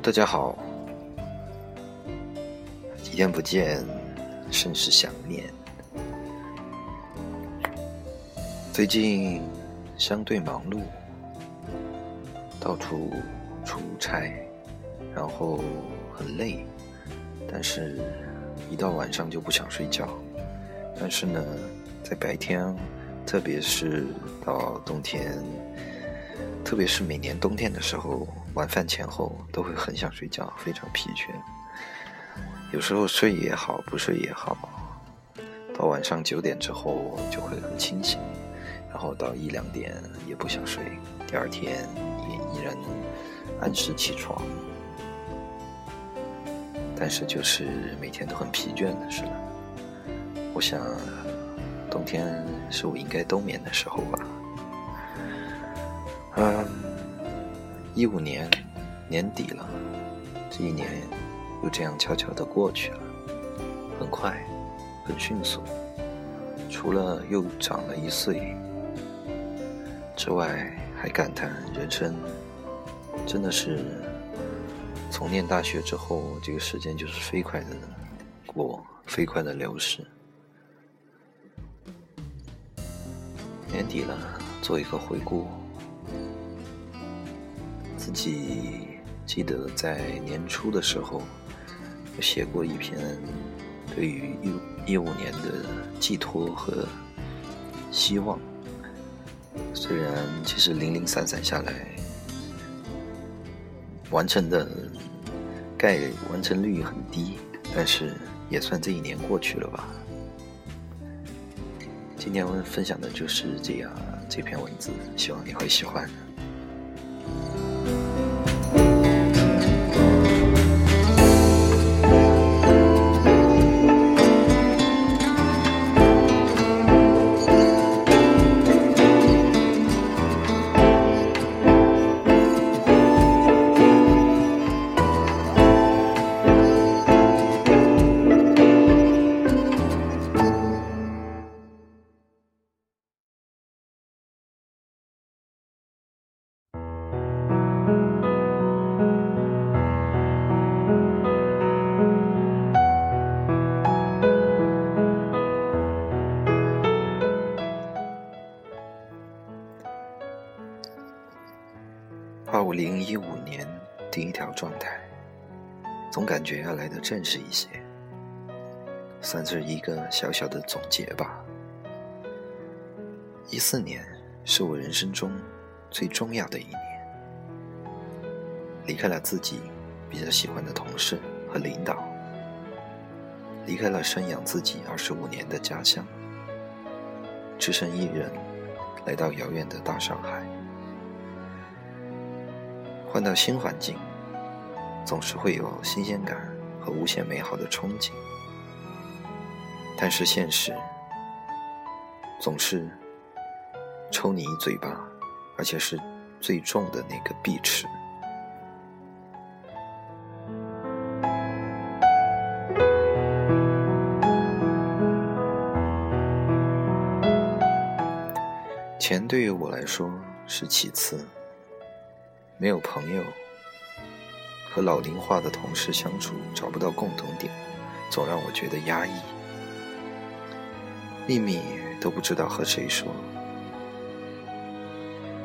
大家好，几天不见，甚是想念。最近相对忙碌，到处出差，然后很累，但是一到晚上就不想睡觉。但是呢，在白天，特别是到冬天。特别是每年冬天的时候，晚饭前后都会很想睡觉，非常疲倦。有时候睡也好，不睡也好，到晚上九点之后就会很清醒，然后到一两点也不想睡，第二天也依然按时起床。但是就是每天都很疲倦的是吧？我想，冬天是我应该冬眠的时候吧。嗯，一五年年底了，这一年又这样悄悄的过去了，很快，很迅速。除了又长了一岁之外，还感叹人生真的是从念大学之后，这个时间就是飞快的过，飞快的流逝。年底了，做一个回顾。自己记得在年初的时候，写过一篇对于一一五年的寄托和希望。虽然其实零零散散下来，完成的概完成率很低，但是也算这一年过去了吧。今天我分享的就是这样这篇文字，希望你会喜欢。零一五年第一条状态，总感觉要来的正式一些，算是一个小小的总结吧。一四年是我人生中最重要的一年，离开了自己比较喜欢的同事和领导，离开了生养自己二十五年的家乡，只身一人来到遥远的大上海。换到新环境，总是会有新鲜感和无限美好的憧憬，但是现实总是抽你一嘴巴，而且是最重的那个碧池。钱对于我来说是其次。没有朋友，和老龄化的同事相处找不到共同点，总让我觉得压抑。秘密都不知道和谁说。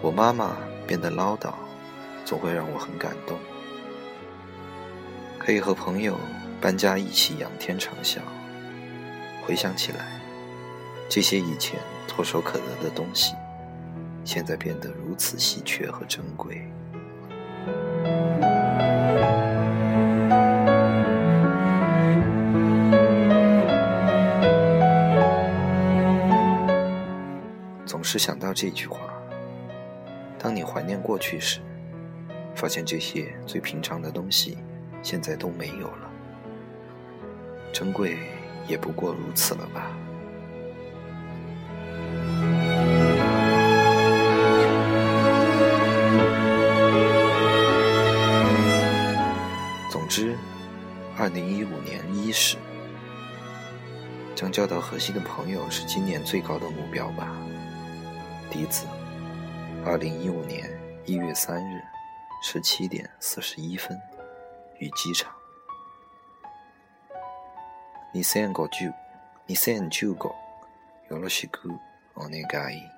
我妈妈变得唠叨，总会让我很感动。可以和朋友搬家一起仰天长啸，回想起来，这些以前唾手可得的东西，现在变得如此稀缺和珍贵。总是想到这句话：当你怀念过去时，发现这些最平常的东西现在都没有了，珍贵也不过如此了吧。将交到核心的朋友是今年最高的目标吧。笛子，二零一五年一月三日十七点四十一分。 与机场。二千五九，二千九五，よろしくお願い。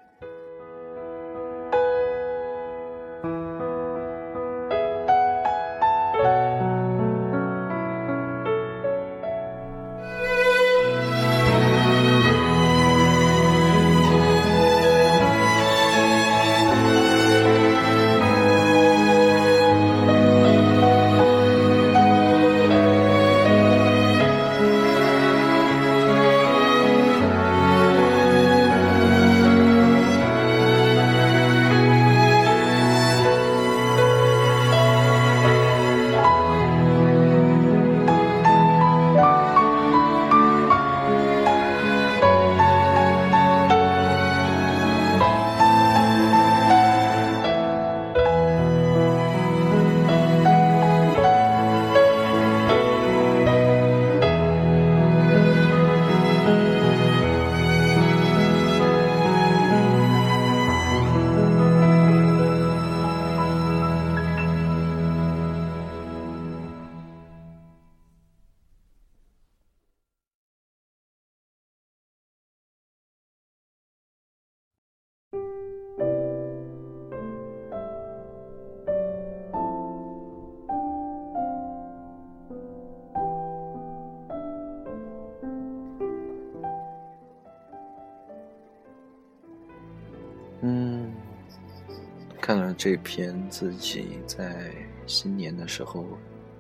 看了这篇自己在新年的时候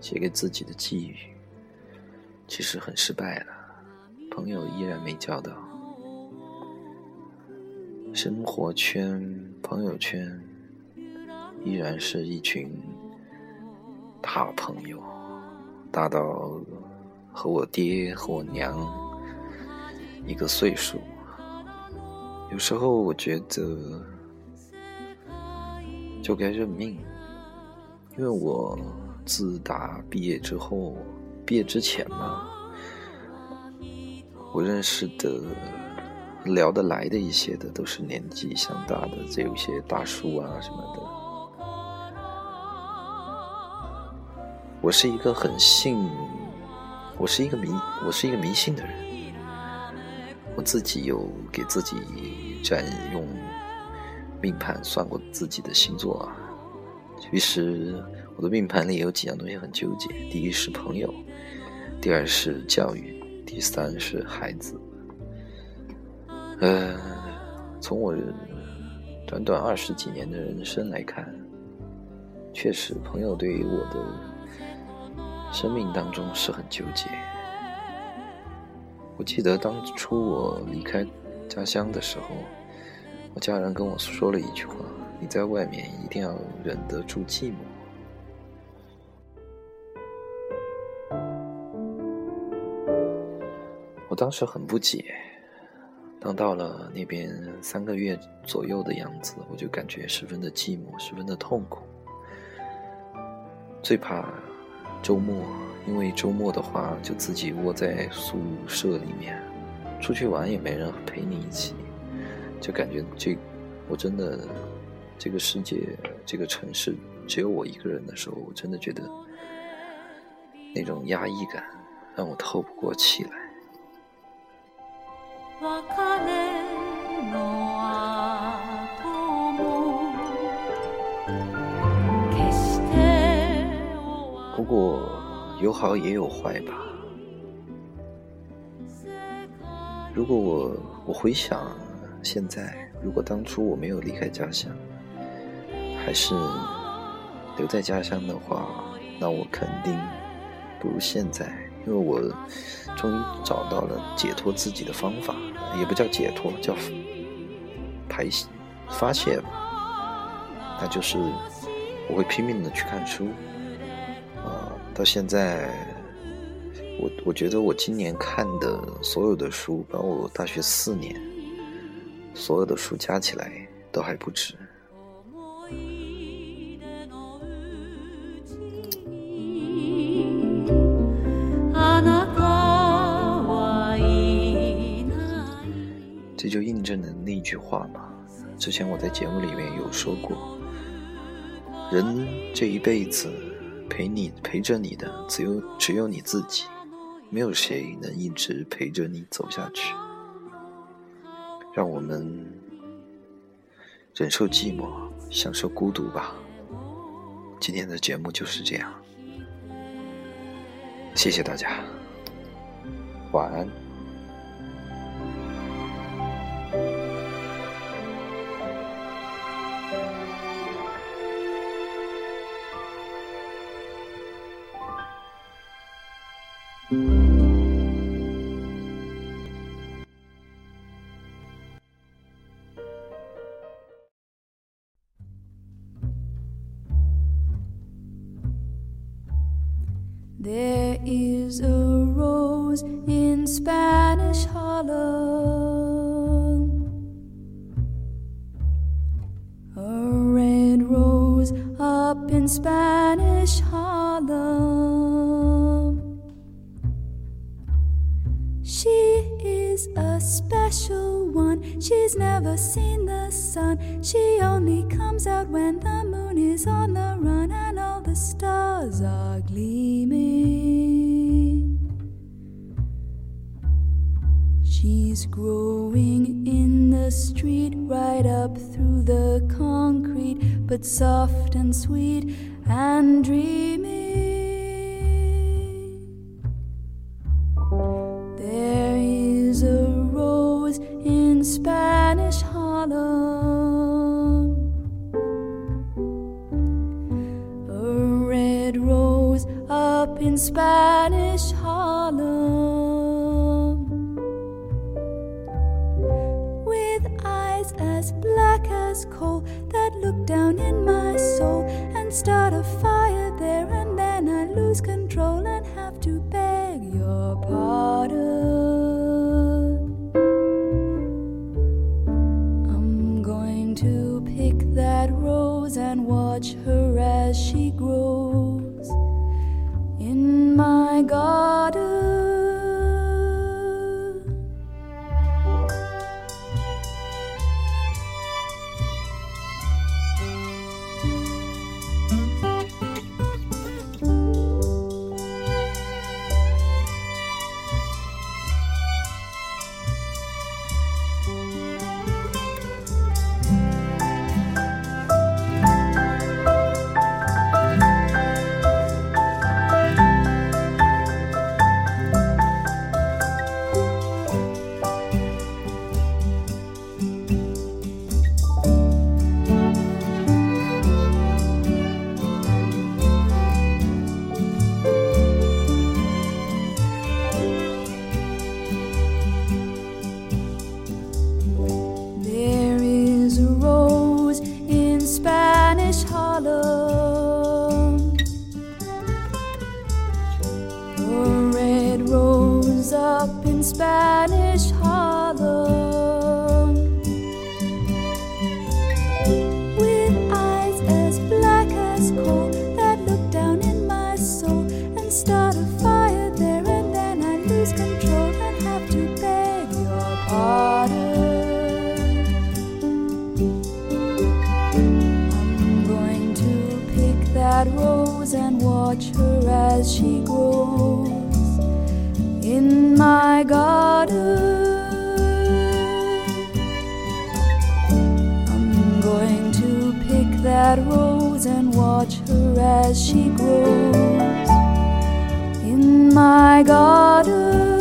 写给自己的寄语，其实很失败了，朋友依然没交到，生活圈、朋友圈依然是一群大朋友，大到和我爹和我娘一个岁数。有时候我觉得就该认命，因为我自打毕业之后，毕业之前嘛，我认识的、聊得来的一些的，都是年纪相大的，这有些大叔啊什么的。我是一个很信，我是一个迷，我是一个迷信的人。我自己有给自己占用命盘算过自己的星座啊，其实我的命盘里有几样东西很纠结：第一是朋友，第二是教育，第三是孩子。呃，从我短短二十几年的人生来看，确实朋友对于我的生命当中是很纠结。我记得当初我离开家乡的时候，我家人跟我说了一句话：“你在外面一定要忍得住寂寞。”我当时很不解。当到了那边三个月左右的样子，我就感觉十分的寂寞，十分的痛苦。最怕周末。因为周末的话，就自己窝在宿舍里面，出去玩也没人陪你一起，就感觉这我真的这个世界这个城市只有我一个人的时候，我真的觉得那种压抑感让我透不过气来。不过。有好也有坏吧。如果我我回想现在，如果当初我没有离开家乡，还是留在家乡的话，那我肯定不如现在，因为我终于找到了解脱自己的方法，也不叫解脱，叫排泄发泄吧。那就是我会拼命的去看书。呃到现在，我我觉得我今年看的所有的书，包括我大学四年所有的书加起来，都还不止。这就印证了那句话嘛，之前我在节目里面有说过，人这一辈子。陪你陪着你的只有只有你自己，没有谁能一直陪着你走下去。让我们忍受寂寞，享受孤独吧。今天的节目就是这样，谢谢大家，晚安。There is a rose in Spanish Harlem, a red rose up in Spanish Harlem. She is a special one, she's never seen the sun. She only comes out when the moon is on the run and all the stars are gleaming. She's growing in the street right up through the concrete, but soft and sweet and dreamy. My garden. I'm going to pick that rose and watch her as she grows in my garden.